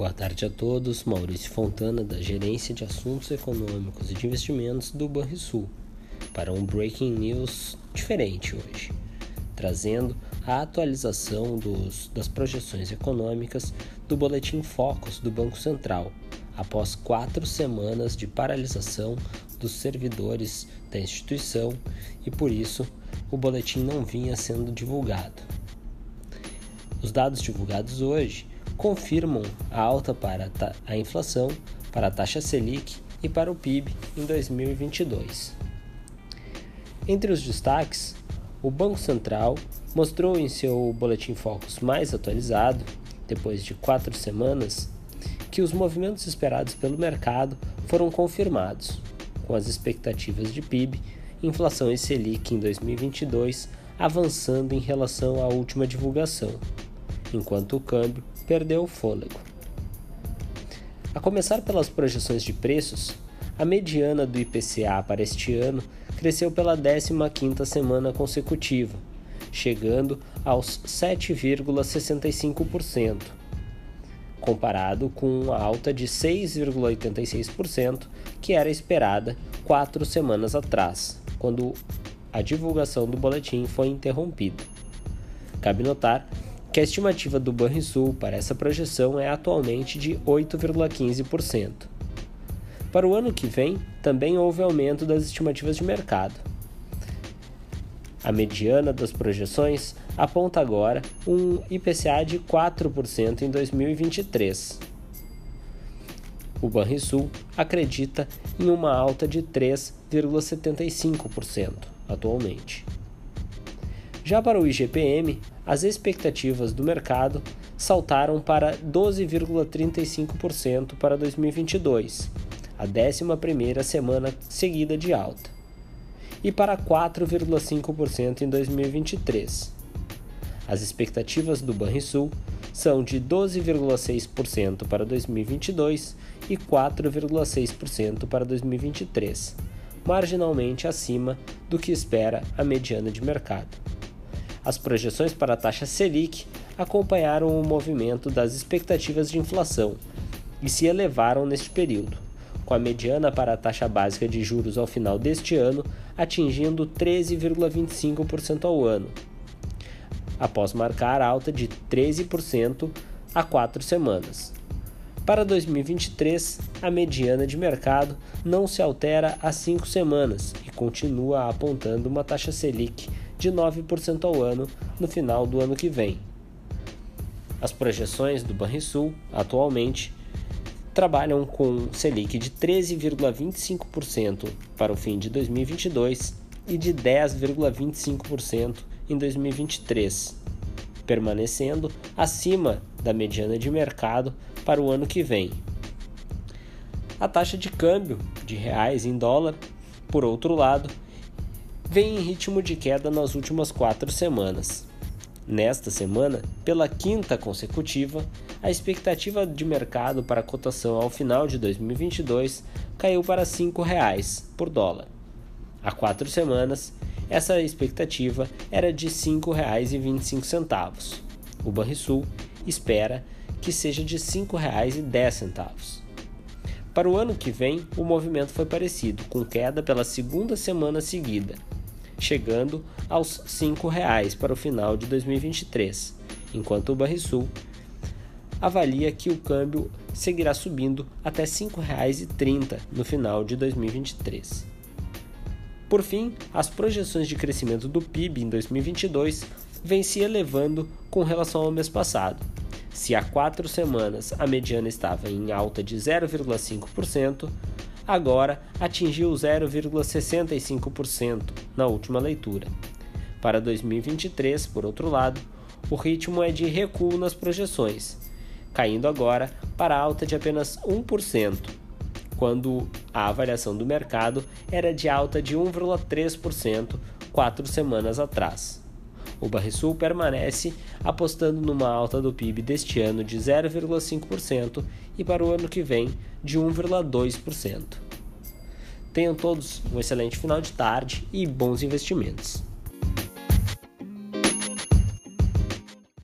Boa tarde a todos. Maurício Fontana, da Gerência de Assuntos Econômicos e de Investimentos do Banrisul, para um Breaking News diferente hoje, trazendo a atualização dos, das projeções econômicas do Boletim Focus do Banco Central, após quatro semanas de paralisação dos servidores da instituição e por isso o boletim não vinha sendo divulgado. Os dados divulgados hoje confirmam a alta para a inflação, para a taxa Selic e para o PIB em 2022. Entre os destaques, o Banco Central mostrou em seu Boletim Focus mais atualizado, depois de quatro semanas, que os movimentos esperados pelo mercado foram confirmados, com as expectativas de PIB, inflação e Selic em 2022 avançando em relação à última divulgação, enquanto o câmbio perdeu o fôlego. A começar pelas projeções de preços, a mediana do IPCA para este ano cresceu pela 15ª semana consecutiva, chegando aos 7,65%, comparado com a alta de 6,86% que era esperada quatro semanas atrás, quando a divulgação do boletim foi interrompida. Cabe notar que a estimativa do Banrisul para essa projeção é atualmente de 8,15%. Para o ano que vem, também houve aumento das estimativas de mercado. A mediana das projeções aponta agora um IPCA de 4% em 2023. O Banrisul acredita em uma alta de 3,75% atualmente. Já para o IGPM, as expectativas do mercado saltaram para 12,35% para 2022, a 11ª semana seguida de alta, e para 4,5% em 2023. As expectativas do Banrisul são de 12,6% para 2022 e 4,6% para 2023, marginalmente acima do que espera a mediana de mercado. As projeções para a taxa Selic acompanharam o movimento das expectativas de inflação e se elevaram neste período, com a mediana para a taxa básica de juros ao final deste ano atingindo 13,25% ao ano, após marcar alta de 13% há quatro semanas. Para 2023, a mediana de mercado não se altera há cinco semanas e continua apontando uma taxa Selic de 9% ao ano no final do ano que vem. As projeções do Banrisul, atualmente, trabalham com Selic de 13,25% para o fim de 2022 e de 10,25% em 2023, permanecendo acima da mediana de mercado para o ano que vem. A taxa de câmbio de reais em dólar, por outro lado, vem em ritmo de queda nas últimas quatro semanas. Nesta semana, pela quinta consecutiva, a expectativa de mercado para a cotação ao final de 2022 caiu para R$ 5,00 por dólar. Há quatro semanas, essa expectativa era de R$ 5,25. O Banrisul espera que seja de R$ 5,10. Para o ano que vem, o movimento foi parecido, com queda pela segunda semana seguida chegando aos R$ 5,00 para o final de 2023, enquanto o Barrisul avalia que o câmbio seguirá subindo até R$ 5,30 no final de 2023. Por fim, as projeções de crescimento do PIB em 2022 vêm se elevando com relação ao mês passado. Se há quatro semanas a mediana estava em alta de 0,5%, agora atingiu 0,65% na última leitura. Para 2023, por outro lado, o ritmo é de recuo nas projeções, caindo agora para alta de apenas 1%, quando a avaliação do mercado era de alta de 1,3% quatro semanas atrás. O Barrisul permanece apostando numa alta do PIB deste ano de 0,5% e para o ano que vem de 1,2%. Tenham todos um excelente final de tarde e bons investimentos.